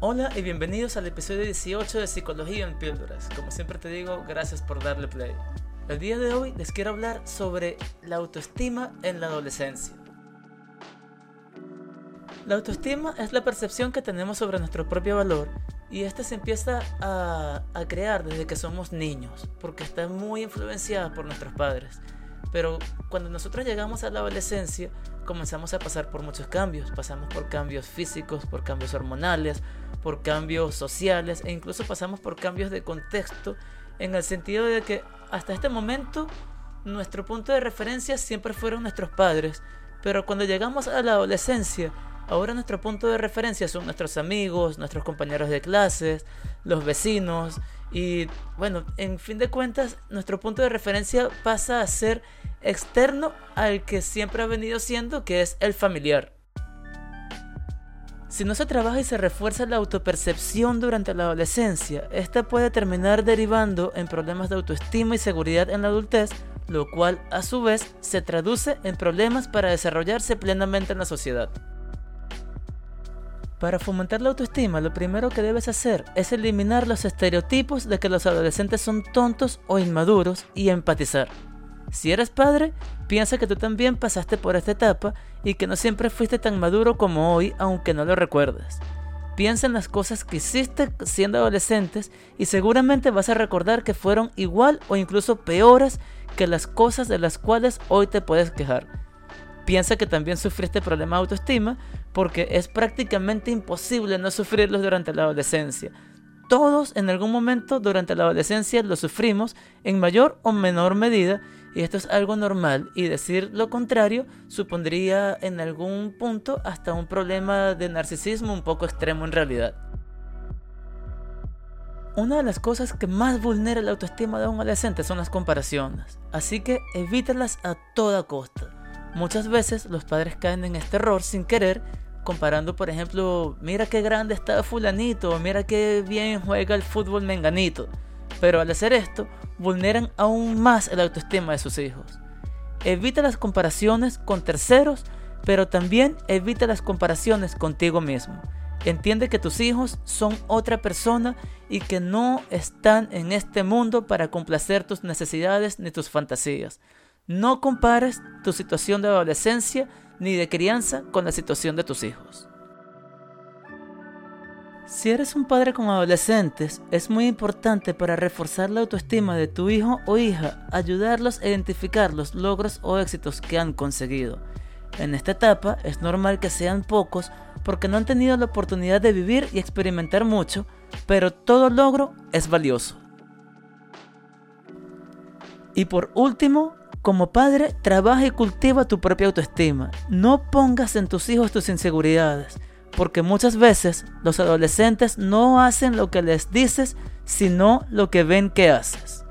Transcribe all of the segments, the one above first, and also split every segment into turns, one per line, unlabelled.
Hola y bienvenidos al episodio 18 de Psicología en Píldoras. Como siempre te digo, gracias por darle play. El día de hoy les quiero hablar sobre la autoestima en la adolescencia. La autoestima es la percepción que tenemos sobre nuestro propio valor y esta se empieza a, a crear desde que somos niños, porque está muy influenciada por nuestros padres. Pero cuando nosotros llegamos a la adolescencia, comenzamos a pasar por muchos cambios. Pasamos por cambios físicos, por cambios hormonales, por cambios sociales e incluso pasamos por cambios de contexto en el sentido de que hasta este momento nuestro punto de referencia siempre fueron nuestros padres. Pero cuando llegamos a la adolescencia, ahora nuestro punto de referencia son nuestros amigos, nuestros compañeros de clases, los vecinos y bueno, en fin de cuentas, nuestro punto de referencia pasa a ser externo al que siempre ha venido siendo, que es el familiar. Si no se trabaja y se refuerza la autopercepción durante la adolescencia, esta puede terminar derivando en problemas de autoestima y seguridad en la adultez, lo cual a su vez se traduce en problemas para desarrollarse plenamente en la sociedad. Para fomentar la autoestima, lo primero que debes hacer es eliminar los estereotipos de que los adolescentes son tontos o inmaduros y empatizar. Si eres padre, piensa que tú también pasaste por esta etapa y que no siempre fuiste tan maduro como hoy, aunque no lo recuerdes. Piensa en las cosas que hiciste siendo adolescentes y seguramente vas a recordar que fueron igual o incluso peores que las cosas de las cuales hoy te puedes quejar. Piensa que también sufriste problemas de autoestima porque es prácticamente imposible no sufrirlos durante la adolescencia. Todos en algún momento durante la adolescencia lo sufrimos en mayor o menor medida y esto es algo normal y decir lo contrario supondría en algún punto hasta un problema de narcisismo un poco extremo en realidad. Una de las cosas que más vulnera la autoestima de un adolescente son las comparaciones, así que evítalas a toda costa. Muchas veces los padres caen en este error sin querer, comparando, por ejemplo, mira qué grande está fulanito, mira qué bien juega el fútbol menganito. Pero al hacer esto, vulneran aún más el autoestima de sus hijos. Evita las comparaciones con terceros, pero también evita las comparaciones contigo mismo. Entiende que tus hijos son otra persona y que no están en este mundo para complacer tus necesidades ni tus fantasías. No compares tu situación de adolescencia ni de crianza con la situación de tus hijos. Si eres un padre con adolescentes, es muy importante para reforzar la autoestima de tu hijo o hija ayudarlos a identificar los logros o éxitos que han conseguido. En esta etapa es normal que sean pocos porque no han tenido la oportunidad de vivir y experimentar mucho, pero todo logro es valioso. Y por último, como padre, trabaja y cultiva tu propia autoestima. No pongas en tus hijos tus inseguridades, porque muchas veces los adolescentes no hacen lo que les dices, sino lo que ven que haces.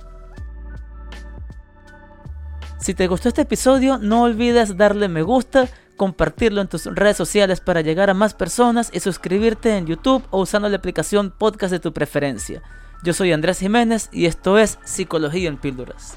Si te gustó este episodio, no olvides darle me gusta, compartirlo en tus redes sociales para llegar a más personas y suscribirte en YouTube o usando la aplicación podcast de tu preferencia. Yo soy Andrés Jiménez y esto es Psicología en Píldoras.